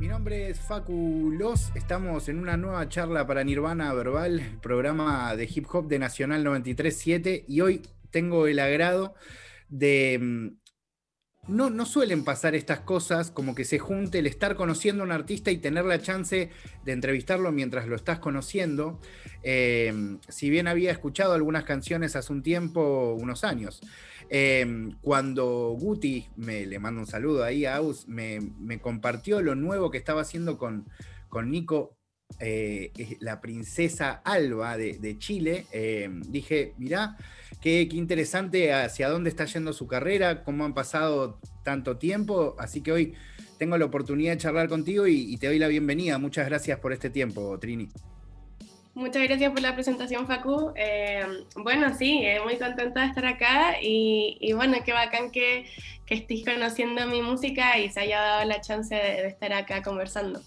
Mi nombre es Facu Los, estamos en una nueva charla para Nirvana Verbal, programa de hip hop de Nacional 93.7 y hoy tengo el agrado de... No, no suelen pasar estas cosas, como que se junte el estar conociendo a un artista y tener la chance de entrevistarlo mientras lo estás conociendo. Eh, si bien había escuchado algunas canciones hace un tiempo, unos años, Em, cuando Guti, me, le mando un saludo ahí a Aus, me, compartió lo nuevo que estaba haciendo con, con Nico, eh, la princesa Alba de, Chile, em, dije, mirá, qué, interesante hacia dónde está yendo su carrera, cómo han pasado tanto tiempo, así que hoy tengo la oportunidad de charlar contigo y te doy la bienvenida. Muchas gracias por este tiempo, Trini. Muchas gracias por la presentación, Facu. Eh, bueno, sí, eh, muy contenta de estar acá y, bueno, qué bacán que, que estés conociendo mi música y se haya dado la chance de, estar acá conversando.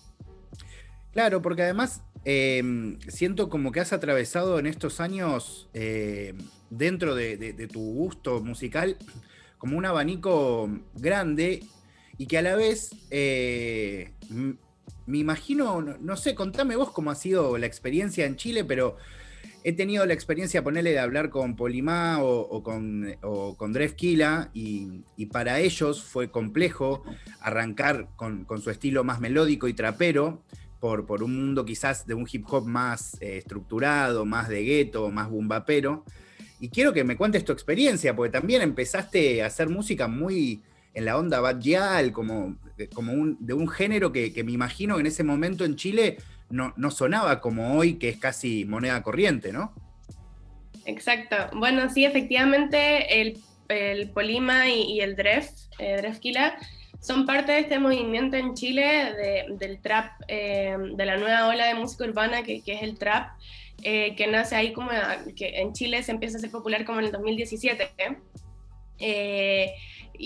Claro, porque además em, siento como que has atravesado en estos años, em, dentro de, de, tu gusto musical, como un abanico grande y que a la vez eh, me imagino, no, sé, contame vos cómo ha sido la experiencia en Chile, pero he tenido la experiencia, ponerle, de hablar con Polimá o, con, o con Drefkila y, para ellos fue complejo arrancar con, su estilo más melódico y trapero por, un mundo quizás de un hip hop más eh, estructurado, más de gueto, más bumbapero. Y quiero que me cuentes tu experiencia, porque también empezaste a hacer música muy en la onda badial, como, como un, de un género que, me imagino en ese momento en Chile no, no sonaba como hoy, que es casi moneda corriente, ¿no? Exacto. Bueno, sí, efectivamente, el, el Polima y, el Dref, eh, son parte de este movimiento en Chile del trap, eh, de la nueva ola de música urbana que, que es el trap, eh, que nace ahí como que en Chile se empieza a ser popular como en el 2017. ¿eh?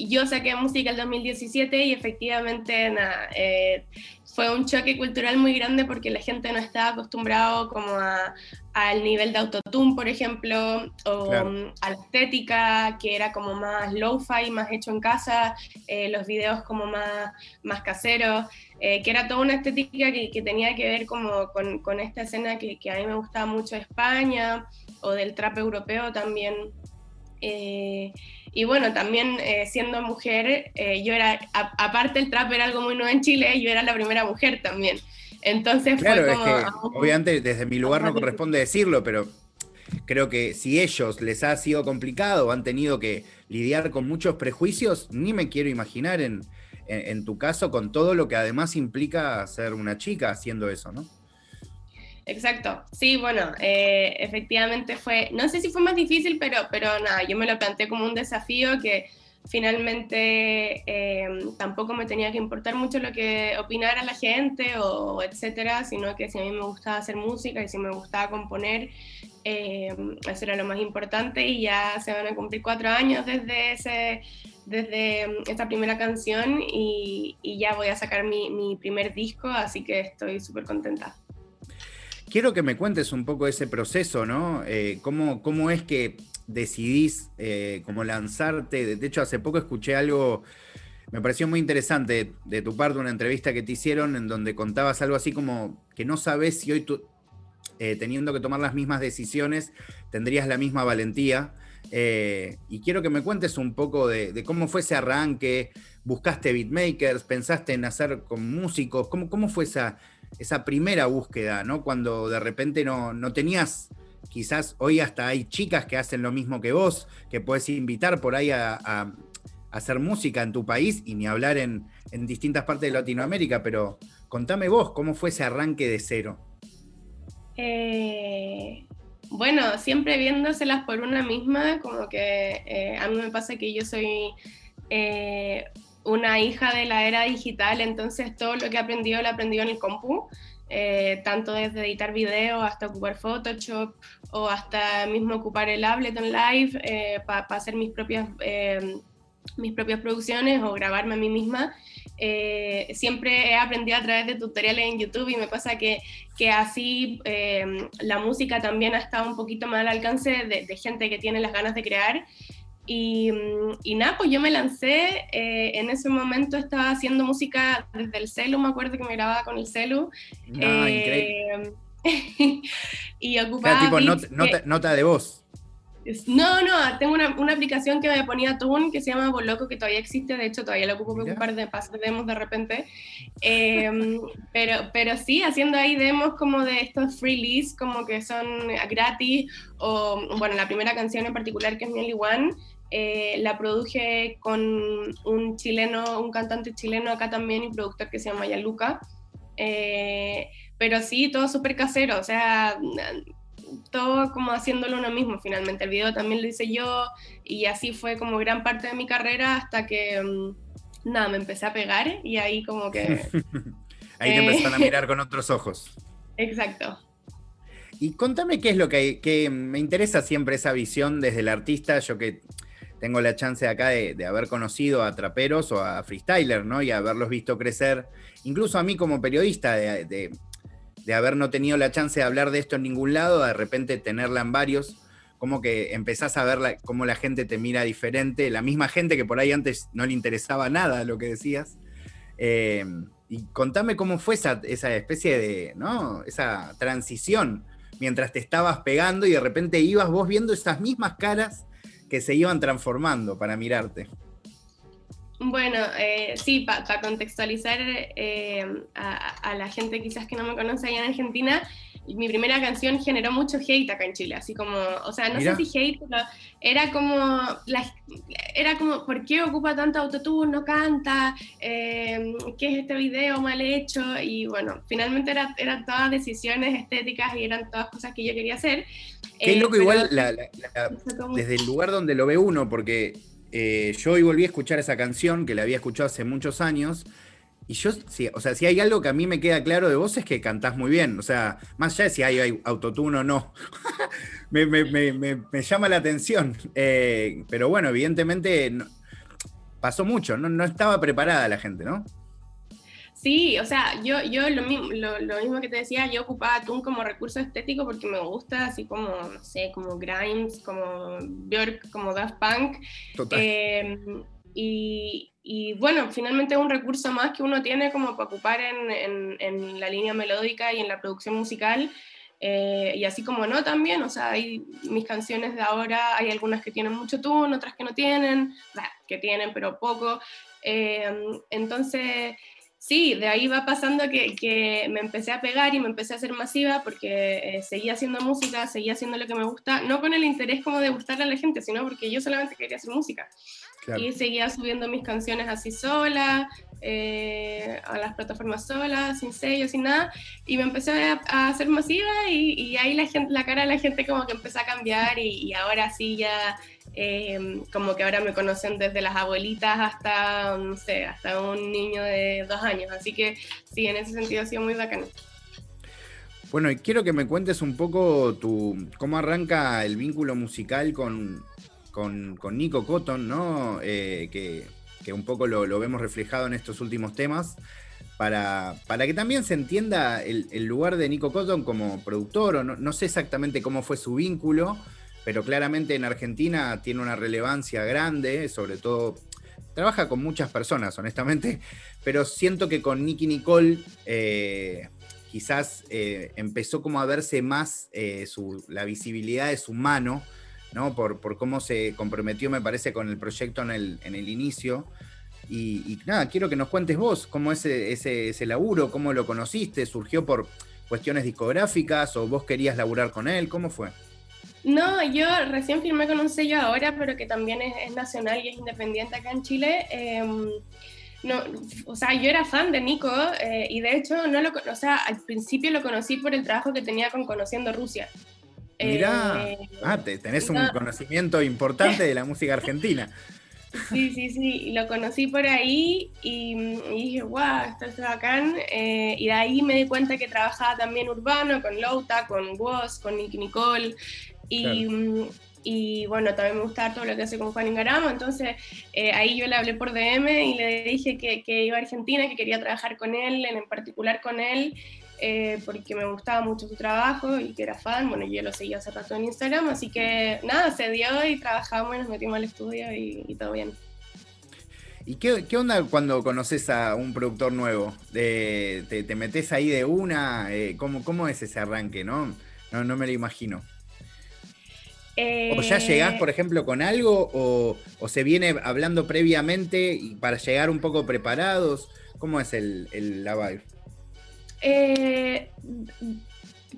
Yo saqué música el 2017 y efectivamente nada, eh, fue un choque cultural muy grande porque la gente no estaba acostumbrado como al nivel de autotune, por ejemplo, o mm, a la estética, que era como más low-fi, más hecho en casa, eh, los videos como más, más caseros, eh, que era toda una estética que, que tenía que ver como con, con esta escena que, que, a mí me gustaba mucho de España, o del trap europeo también. Y bueno, también eh, siendo mujer, eh, yo era, aparte el trap era algo muy nuevo en Chile, yo era la primera mujer también. Entonces fue como... Es que, obviamente desde mi lugar no corresponde decirlo, pero creo que si ellos les ha sido complicado, han tenido que lidiar con muchos prejuicios, ni me quiero imaginar en, en tu caso con todo lo que además implica ser una chica haciendo eso, ¿no? Exacto, sí, bueno, eh, efectivamente fue, no sé si fue más difícil, pero, pero nada, yo me lo planteé como un desafío que finalmente eh, tampoco me tenía que importar mucho lo que opinara la gente o etcétera, sino que si a mí me gustaba hacer música y si me gustaba componer, eh, eso era lo más importante y ya se van a cumplir cuatro años desde ese desde esta primera canción y, y ya voy a sacar mi, mi primer disco, así que estoy súper contenta. Quiero que me cuentes un poco ese proceso, ¿no? Eh, cómo, es que decidís eh, cómo lanzarte? De hecho, hace poco escuché algo, me pareció muy interesante de tu parte, una entrevista que te hicieron en donde contabas algo así como que no sabes si hoy tú, eh, teniendo que tomar las mismas decisiones, tendrías la misma valentía. y quiero que me cuentes un poco de, cómo fue ese arranque, buscaste beatmakers, pensaste en hacer con músicos, cómo, cómo fue esa esa primera búsqueda, ¿no? Cuando de repente no, no tenías, quizás hoy hasta hay chicas que hacen lo mismo que vos, que puedes invitar por ahí a, hacer música en tu país y ni hablar en, distintas partes de Latinoamérica, pero contame vos, ¿cómo fue ese arranque de cero? Eh, bueno, siempre viéndoselas por una misma, como que eh, a mí me pasa que yo soy eh, una hija de la era digital, entonces todo lo que he aprendido lo he aprendido en el compu, eh, tanto desde editar video hasta ocupar Photoshop o hasta mismo ocupar el Ableton Live eh, para hacer mis propias, eh, mis propias producciones o grabarme a mí misma. siempre he aprendido a través de tutoriales en YouTube y me pasa que, que así la música también ha estado un poquito más al alcance de, de gente que tiene las ganas de crear Y, y, nada, pues yo me lancé, eh, en ese momento estaba haciendo música desde el celu, me acuerdo que me grababa con el celu. Ah, eh, y ocupaba... tipo nota, de voz. No, no, tengo una, una, aplicación que me ponía Tune que se llama Boloco, que todavía existe, de hecho todavía la ocupo para un par de de demos de repente. Em, pero, pero sí, haciendo ahí demos como de estos freelist, como que son gratis, o bueno, la primera canción en particular que es Miel One, eh, la produje con un chileno, un cantante chileno acá también y productor que se llama Yaluca. Eh, pero sí, todo súper casero, o sea, todo como haciéndolo uno mismo finalmente. El video también lo hice yo y así fue como gran parte de mi carrera hasta que, mm, nada, me empecé a pegar y ahí como que... ahí te empezaron a mirar con otros ojos. Exacto. Y contame qué es lo que, que me interesa siempre esa visión desde el artista, yo que tengo la chance acá de, haber conocido a traperos o a freestyler, ¿no? Y haberlos visto crecer, incluso a mí como periodista, de, haber no tenido la chance de hablar de esto en ningún lado, de repente tenerla en varios, como que empezás a ver cómo la gente te mira diferente, la misma gente que por ahí antes no le interesaba nada lo que decías. Eh, y contame cómo fue esa, esa especie de, ¿no? Esa transición mientras te estabas pegando y de repente ibas vos viendo esas mismas caras que se iban transformando para mirarte. Bueno, eh, sí, para contextualizar eh, a, la gente quizás que no me conoce allá en Argentina, mi primera canción generó mucho hate acá en Chile, así como, o sea, no sé si hate, pero era como, era como, ¿por qué ocupa tanto autotune, no canta? Eh, ¿Qué es este video mal hecho? Y bueno, finalmente era, eran todas decisiones estéticas y eran todas cosas que yo quería hacer. Qué loco igual desde el lugar donde lo ve uno, porque eh, yo hoy volví a escuchar esa canción que la había escuchado hace muchos años. Y yo, sí, o sea, si hay algo que a mí me queda claro de vos es que cantás muy bien. O sea, más allá de si hay, autotune o no, me, llama la atención. Eh, pero bueno, evidentemente pasó mucho, no, no estaba preparada la gente, ¿no? Sí, o sea, yo, yo lo, mismo, lo, mismo que te decía, yo ocupaba Toon como recurso estético porque me gusta, así como, no sé, como Grimes, como Björk, como Daft Punk. Em, y, bueno, finalmente es un recurso más que uno tiene como para ocupar en, en, la línea melódica y en la producción musical. Eh, y así como no también, o sea, hay mis canciones de ahora, hay algunas que tienen mucho tune, otras que no tienen, que tienen pero poco. Em, entonces sí, de ahí va pasando que, me empecé a pegar y me empecé a hacer masiva porque eh, seguía haciendo música, seguía haciendo lo que me gusta, no con el interés como de gustarle a la gente, sino porque yo solamente quería hacer música. Y seguía subiendo mis canciones así sola, eh, a las plataformas solas, sin sello, sin nada, y me empecé a, hacer masiva y, ahí la, gente, la cara de la gente como que empezó a cambiar y, y ahora sí ya Em, como que ahora me conocen desde las abuelitas hasta, no sé, hasta un niño de dos años. Así que sí, en ese sentido ha sido muy bacano. Bueno, y quiero que me cuentes un poco tu, cómo arranca el vínculo musical con, con, Nico Cotton. Eh, que, un poco lo, vemos reflejado en estos últimos temas. Para, para que también se entienda el, lugar de Nico Cotton como productor, o no, sé exactamente cómo fue su vínculo, pero claramente en Argentina tiene una relevancia grande, sobre todo trabaja con muchas personas, honestamente, pero siento que con Nicky Nicole eh, quizás eh, empezó como a verse más eh, la visibilidad de su mano, ¿no? Por, cómo se comprometió, me parece, con el proyecto en el, en el inicio. Y, nada, quiero que nos cuentes vos cómo es ese, ese laburo, cómo lo conociste, surgió por cuestiones discográficas o vos querías laburar con él, ¿cómo fue? No, yo recién firmé con un sello ahora, pero que también es, nacional y es independiente acá en Chile. Em, no, o sea, yo era fan de Nico eh, y de hecho no lo, o sea, al principio lo conocí por el trabajo que tenía con Conociendo Rusia. Mirá, eh, ah, tenés un conocimiento importante de la música argentina. Sí, sí, sí, lo conocí por ahí y, dije, wow, esto es bacán. Eh, y de ahí me di cuenta que trabajaba también urbano, con Louta, con Woz, con Nick Nicole. Y, y bueno, también me gusta todo lo que hace con Juan Ingaramo, entonces eh, ahí yo le hablé por DM y le dije que, que, iba a Argentina, que quería trabajar con él, en particular con él, eh, porque me gustaba mucho su trabajo y que era fan, bueno, yo lo seguía hace rato en Instagram, así que nada, se dio y trabajamos y nos metimos al estudio y, todo bien. ¿Y qué, qué, onda cuando conoces a un productor nuevo? ¿Te, te metes ahí de una? Eh, ¿cómo, ¿Cómo es ese arranque? No, no, no me lo imagino. ¿O ya llegás, por ejemplo, con algo o, se viene hablando previamente y para llegar un poco preparados? ¿Cómo es el, el la vibe? Eh,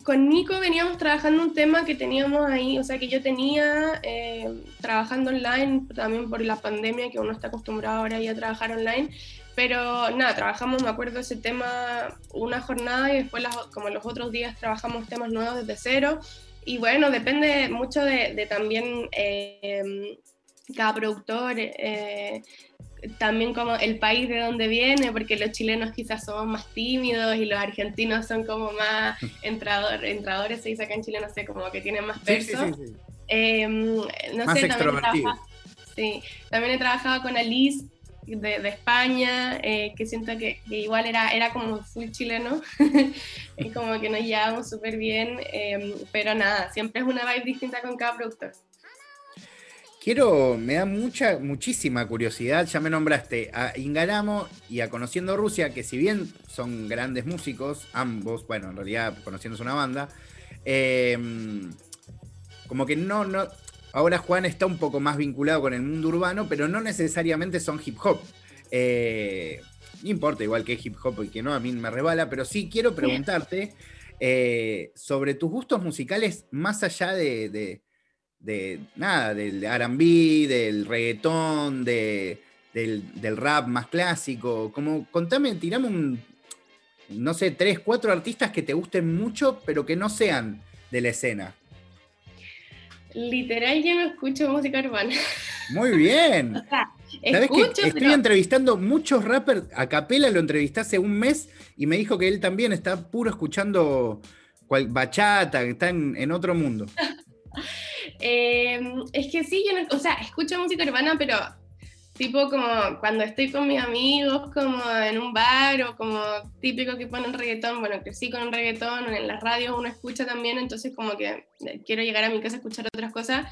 con Nico veníamos trabajando un tema que teníamos ahí, o sea, que yo tenía eh, trabajando online, también por la pandemia, que uno está acostumbrado ahora ya a trabajar online, pero nada, trabajamos, me acuerdo, ese tema una jornada y después como los otros días trabajamos temas nuevos desde cero. Y bueno, depende mucho de, también eh, cada productor, también como el país de donde viene, porque los chilenos quizás somos más tímidos y los argentinos son como más entrador, entradores, se dice acá en Chile, no sé, como que tienen más peso. Em, no más sé, también, sí, también he trabajado con Alice de, España, eh, que siento que, igual era, era como full chileno, y como que nos llevamos súper bien, em, pero nada, siempre es una vibe distinta con cada productor. Quiero, me da mucha, muchísima curiosidad, ya me nombraste a Ingaramo y a Conociendo Rusia, que si bien son grandes músicos, ambos, bueno, en realidad conociendo una banda, em, como que no, no, Ahora Juan está un poco más vinculado con el mundo urbano, pero no necesariamente son hip hop. Eh, no importa igual que hip hop y que no, a mí me rebala, pero sí quiero preguntarte eh, sobre tus gustos musicales más allá de, nada, del RB, del reggaetón, del, del, rap más clásico. Como, contame, tirame un, no sé, tres, cuatro artistas que te gusten mucho, pero que no sean de la escena. Literal, yo no escucho música urbana. Muy bien. o sea, escucho, estoy entrevistando muchos rappers. A Capela lo entrevisté hace un mes y me dijo que él también está puro escuchando cual, bachata, que está en, otro mundo. Eh, es que sí, yo no, o sea, escucho música urbana, pero tipo como cuando estoy con mis amigos, como en un bar o como típico que ponen reggaetón, bueno, sí con un reggaetón, en las radios uno escucha también, entonces como que quiero llegar a mi casa a escuchar otras cosas.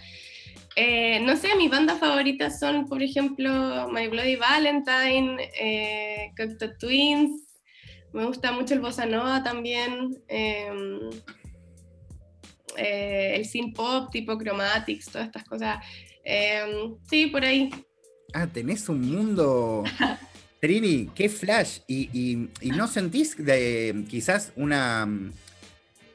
Eh, no sé, mis bandas favoritas son, por ejemplo, My Bloody Valentine, eh, Twins, me gusta mucho el bossa nova también, em, eh, el synth pop tipo Chromatics, todas estas cosas. Em, sí, por ahí. Ah, tenés un mundo. Trini, qué flash. Y, no sentís de, quizás una.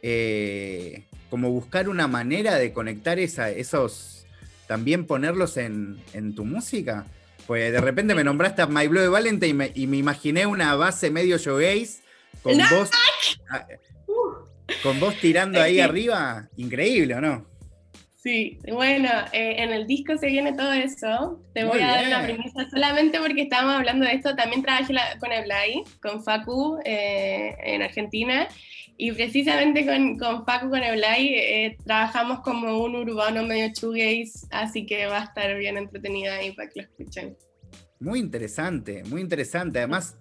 Eh, como buscar una manera de conectar esa, esos. También ponerlos en, tu música. Pues de repente me nombraste a My Blood Valente y me, y me imaginé una base medio showgaze con vos. Ah, con vos tirando ahí arriba. Increíble, ¿o no? Sí, bueno, eh, en el disco se viene todo eso. Te voy a dar una premisa solamente porque estábamos hablando de esto. También trabajé con Eblay, con Facu eh, en Argentina. Y precisamente con, con Facu, con Eblay, eh, trabajamos como un urbano medio shoegaze, así que va a estar bien entretenida ahí para que lo escuchen. Muy interesante, muy interesante. Además,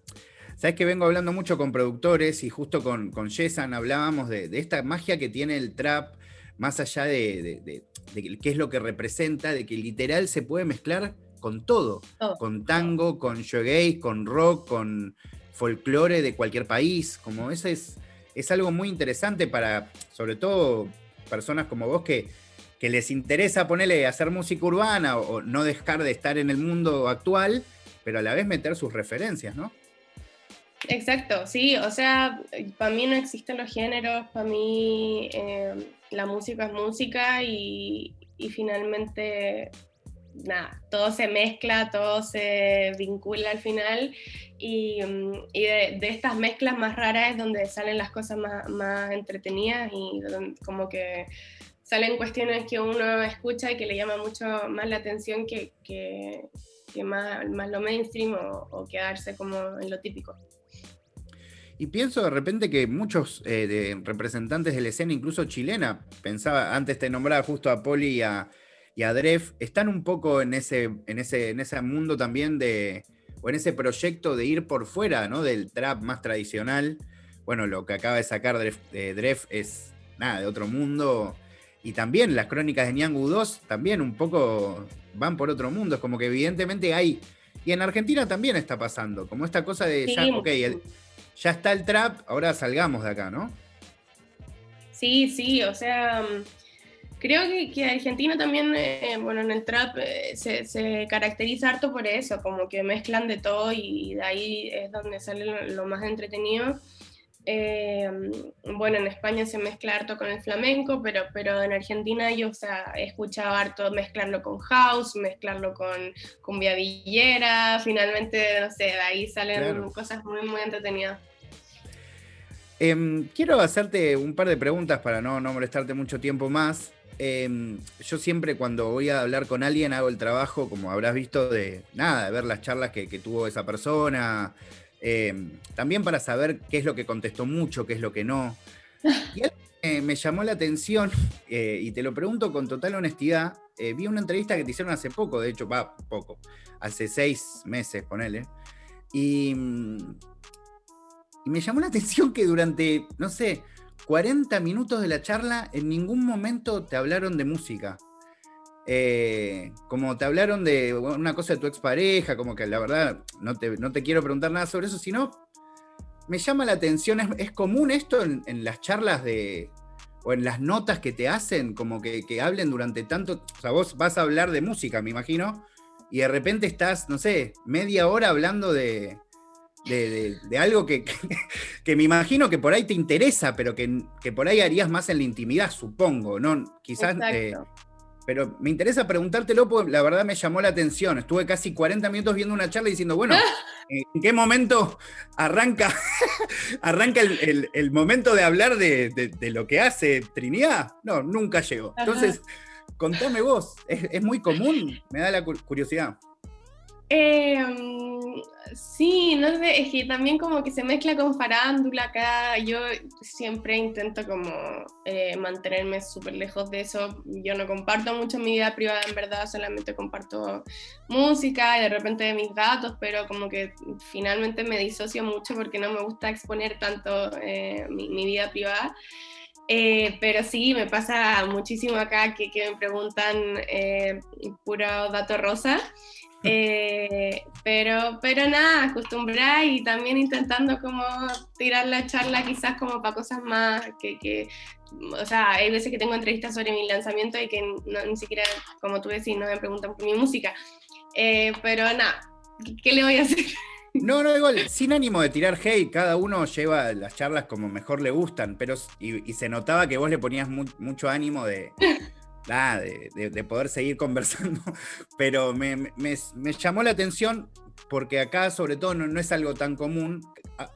sabes que vengo hablando mucho con productores y justo con, con Jessan hablábamos de, de esta magia que tiene el trap más allá de, qué es lo que representa, de que literal se puede mezclar con todo, con tango, con shoegaze, con rock, con folclore de cualquier país, como eso es, es algo muy interesante para, sobre todo, personas como vos que, que les interesa ponerle hacer música urbana o, no dejar de estar en el mundo actual, pero a la vez meter sus referencias, ¿no? Exacto, sí, o sea, para mí no existen los géneros, para mí eh, la música es música y, finalmente, nada, todo se mezcla, todo se vincula al final y, mm, de, estas mezclas más raras es donde salen las cosas más, entretenidas y como que salen cuestiones que uno escucha y que le llama mucho más la atención que, más, más, lo mainstream o, o quedarse como en lo típico. Y pienso de repente que muchos eh, representantes de la escena, incluso chilena, pensaba, antes te nombraba justo a Poli y a, y a Dref, están un poco en ese, en ese, en ese mundo también de, o en ese proyecto de ir por fuera, ¿no? Del trap más tradicional. Bueno, lo que acaba de sacar Dref, eh, es nada, de otro mundo. Y también las crónicas de Niangu 2 también un poco van por otro mundo. Es como que evidentemente hay. Y en Argentina también está pasando. Como esta cosa de ya, ok, ya está el trap, ahora salgamos de acá, ¿no? Sí, sí, o sea, creo que, Argentina también, eh, bueno, en el trap eh, se, caracteriza harto por eso, como que mezclan de todo y, de ahí es donde sale lo, más entretenido. Eh, bueno, en España se mezcla harto con el flamenco, pero, pero en Argentina yo o sea, he escuchado harto mezclarlo con house, mezclarlo con cumbia villera, finalmente, no sé, de ahí salen cosas muy, muy entretenidas. Em, quiero hacerte un par de preguntas para no, no molestarte mucho tiempo más. Em, yo siempre cuando voy a hablar con alguien hago el trabajo, como habrás visto, de nada, de ver las charlas que, tuvo esa persona, em, también para saber qué es lo que contestó mucho, qué es lo que no. Y me llamó la atención, eh, y te lo pregunto con total honestidad, eh, vi una entrevista que te hicieron hace poco, de hecho, va, poco, hace seis meses, ponele, y, y me llamó la atención que durante, no sé, 40 minutos de la charla, en ningún momento te hablaron de música. Eh, como te hablaron de una cosa de tu expareja, como que la verdad no te, no te quiero preguntar nada sobre eso, sino me llama la atención, es, común esto en, las charlas de, o en las notas que te hacen, como que, que, hablen durante tanto, o sea, vos vas a hablar de música, me imagino, y de repente estás, no sé, media hora hablando de, de, algo que, que, me imagino que por ahí te interesa, pero que, por ahí harías más en la intimidad, supongo, ¿no? Quizás. Eh, pero me interesa preguntártelo porque la verdad me llamó la atención. Estuve casi 40 minutos viendo una charla diciendo, bueno, ¿en qué momento arranca, arranca el, momento de hablar de, lo que hace Trinidad? No, nunca llegó. Entonces, contame vos, ¿es, ¿es, muy común? Me da la curiosidad. Eh, sí, no sé, es que también como que se mezcla con farándula acá. Yo siempre intento como eh, mantenerme súper lejos de eso. Yo no comparto mucho mi vida privada, en verdad, solamente comparto música y de repente mis datos, pero como que finalmente me disocio mucho porque no me gusta exponer tanto eh, mi, vida privada. Eh, pero sí, me pasa muchísimo acá que, que me preguntan puro dato rosa. Eh, pero, pero nada, acostumbrar y también intentando como tirar la charla quizás como para cosas más que, que o sea, hay veces que tengo entrevistas sobre mi lanzamiento y que ni siquiera, como tú decís, no me preguntan por mi música. Eh, pero nada, ¿qué, le voy a hacer? No, no, igual, sin ánimo de tirar hate, cada uno lleva las charlas como mejor le gustan, pero y, se notaba que vos le ponías mucho ánimo de, de, poder seguir conversando, pero me, llamó la atención porque acá sobre todo no, es algo tan común.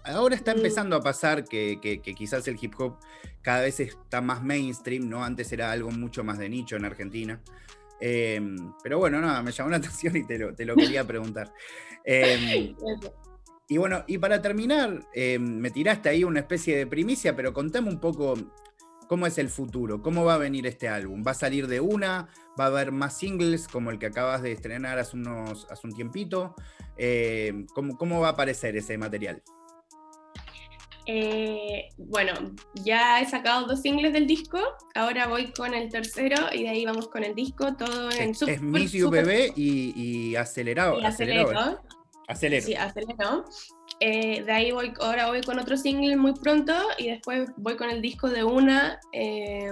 ahora está mm. empezando a pasar que, quizás el hip hop cada vez está más mainstream, ¿no? Antes era algo mucho más de nicho en Argentina. Em, pero bueno, nada, me llamó la atención y te lo, te lo quería preguntar. Em, y bueno, y para terminar, em, me tiraste ahí una especie de primicia, pero contame un poco ¿Cómo es el futuro? ¿Cómo va a venir este álbum? ¿Va a salir de una? ¿Va a haber más singles como el que acabas de estrenar hace, unos, hace un tiempito? Eh, ¿cómo, va a aparecer ese material? Eh, bueno, ya he sacado dos singles del disco, ahora voy con el tercero y de ahí vamos con el disco, todo en Es, es Miss Bebé y, acelerado. Y acelero. Acelero. Sí, acelero. Eh, de ahí voy, ahora voy con otro single muy pronto y después voy con el disco de una. Eh,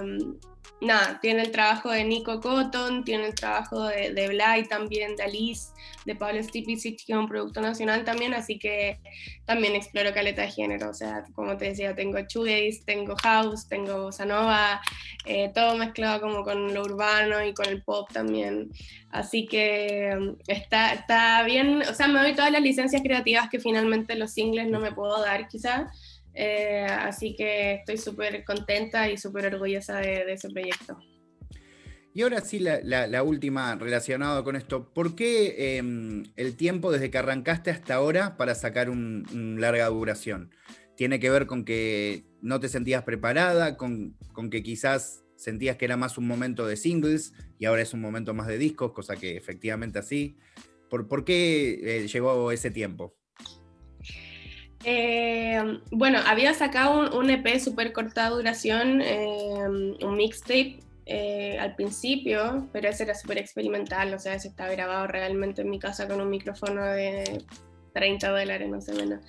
nada, tiene el trabajo de Nico Cotton, tiene el trabajo de, de también, de Alice, de Pablo Stipicic, que es un producto nacional también, así que también exploro caleta de género, o sea, como te decía, tengo shoegaze, tengo house, tengo bossa eh, todo mezclado como con lo urbano y con el pop también, así que mm, está, está bien, o sea, me doy todas las licencias creativas que finalmente los singles no me puedo dar quizás, eh, así que estoy súper contenta y súper orgullosa de, ese proyecto. Y ahora sí, la, última relacionada con esto. ¿Por qué em, el tiempo desde que arrancaste hasta ahora para sacar un, larga duración? ¿Tiene que ver con que no te sentías preparada, con, que quizás sentías que era más un momento de singles y ahora es un momento más de discos, cosa que efectivamente así. ¿Por, por qué eh, llegó ese tiempo? Eh, bueno, había sacado un, EP súper corta duración, eh, un mixtape eh, al principio, pero ese era súper experimental, o sea, ese estaba grabado realmente en mi casa con un micrófono de 30 dólares, no sé menos.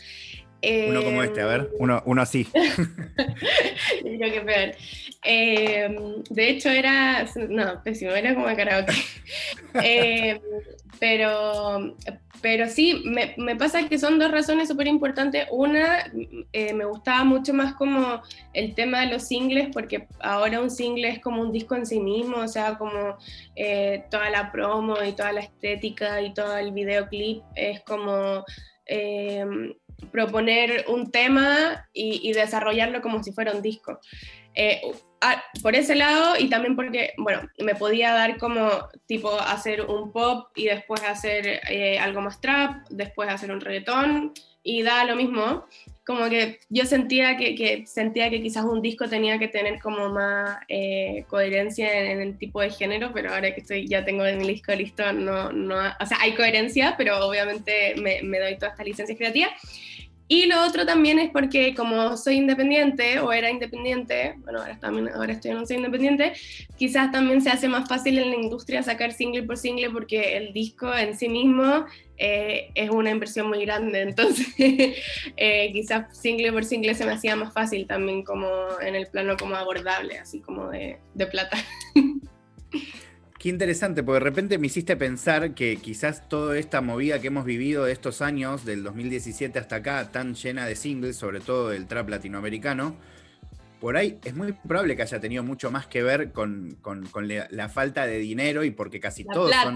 Uno como este, a ver, uno, uno así. Yo qué peor. de hecho era, no, pésimo, era como karaoke. pero, pero sí, me, pasa que son dos razones súper importantes. Una, eh, me gustaba mucho más como el tema de los singles, porque ahora un single es como un disco en sí mismo, o sea, como eh, toda la promo y toda la estética y todo el videoclip es como eh, proponer un tema y, desarrollarlo como si fuera un disco. Ah, por ese lado y también porque, bueno, me podía dar como tipo hacer un pop y después hacer eh, algo más trap, después hacer un reggaetón y da lo mismo. Como que yo sentía que, que sentía que quizás un disco tenía que tener como más eh, coherencia en, el tipo de género, pero ahora que estoy, ya tengo mi disco listo, no, no, o sea, hay coherencia, pero obviamente me, me doy toda esta licencia creativa. Y lo otro también es porque como soy independiente o era independiente, bueno, ahora, también, ahora estoy en un soy independiente, quizás también se hace más fácil en la industria sacar single por single porque el disco en sí mismo eh, es una inversión muy grande, entonces eh, quizás single por single se me hacía más fácil también como en el plano como abordable, así como de, de plata. Qué interesante, porque de repente me hiciste pensar que quizás toda esta movida que hemos vivido de estos años, del 2017 hasta acá, tan llena de singles, sobre todo del trap latinoamericano, por ahí es muy probable que haya tenido mucho más que ver con, la, falta de dinero y porque casi todos son.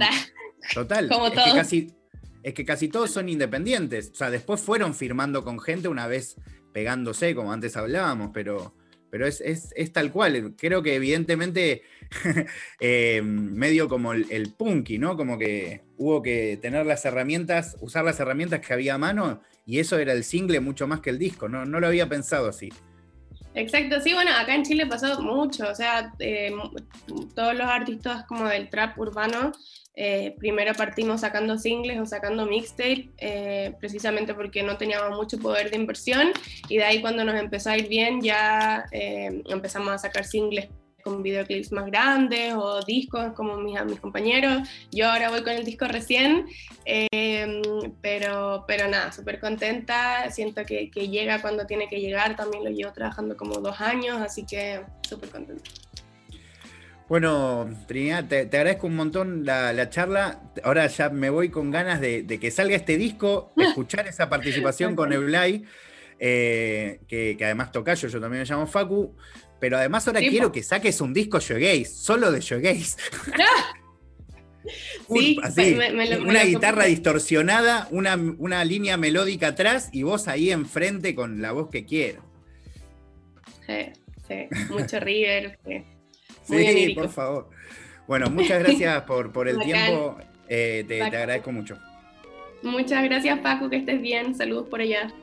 Total. es, Que casi, es que casi todos son independientes. O sea, después fueron firmando con gente una vez pegándose, como antes hablábamos, pero pero es, tal cual. Creo que evidentemente eh, medio como el, punky, ¿no? Como que hubo que tener las herramientas, usar las herramientas que había a mano y eso era el single mucho más que el disco, no, no lo había pensado así. Exacto, sí, bueno, acá en Chile pasó mucho, o sea, eh, todos los artistas como del trap urbano eh, primero partimos sacando singles o sacando mixtape, eh, precisamente porque no teníamos mucho poder de inversión y de ahí cuando nos empezó a ir bien ya empezamos a sacar singles con videoclips más grandes o discos como mis, mis compañeros. Yo ahora voy con el disco recién, pero, pero nada, súper contenta, siento que, que llega cuando tiene que llegar, también lo llevo trabajando como dos años, así que súper contenta. Bueno, Trinidad, te, agradezco un montón la, charla. Ahora ya me voy con ganas de, que salga este disco, escuchar esa participación con Eblay, eh, que, además toca yo, yo también me llamo Facu, pero además ahora quiero que saques un disco shoegaze, solo de shoegaze. sí, así, una guitarra distorsionada, una, una, línea melódica atrás y vos ahí enfrente con la voz que quiero. Sí, sí, mucho River. Sí. Sí, por favor. Bueno, muchas gracias por, por el tiempo. Eh, te, te agradezco mucho. Muchas gracias, Paco, que estés bien. Saludos por allá.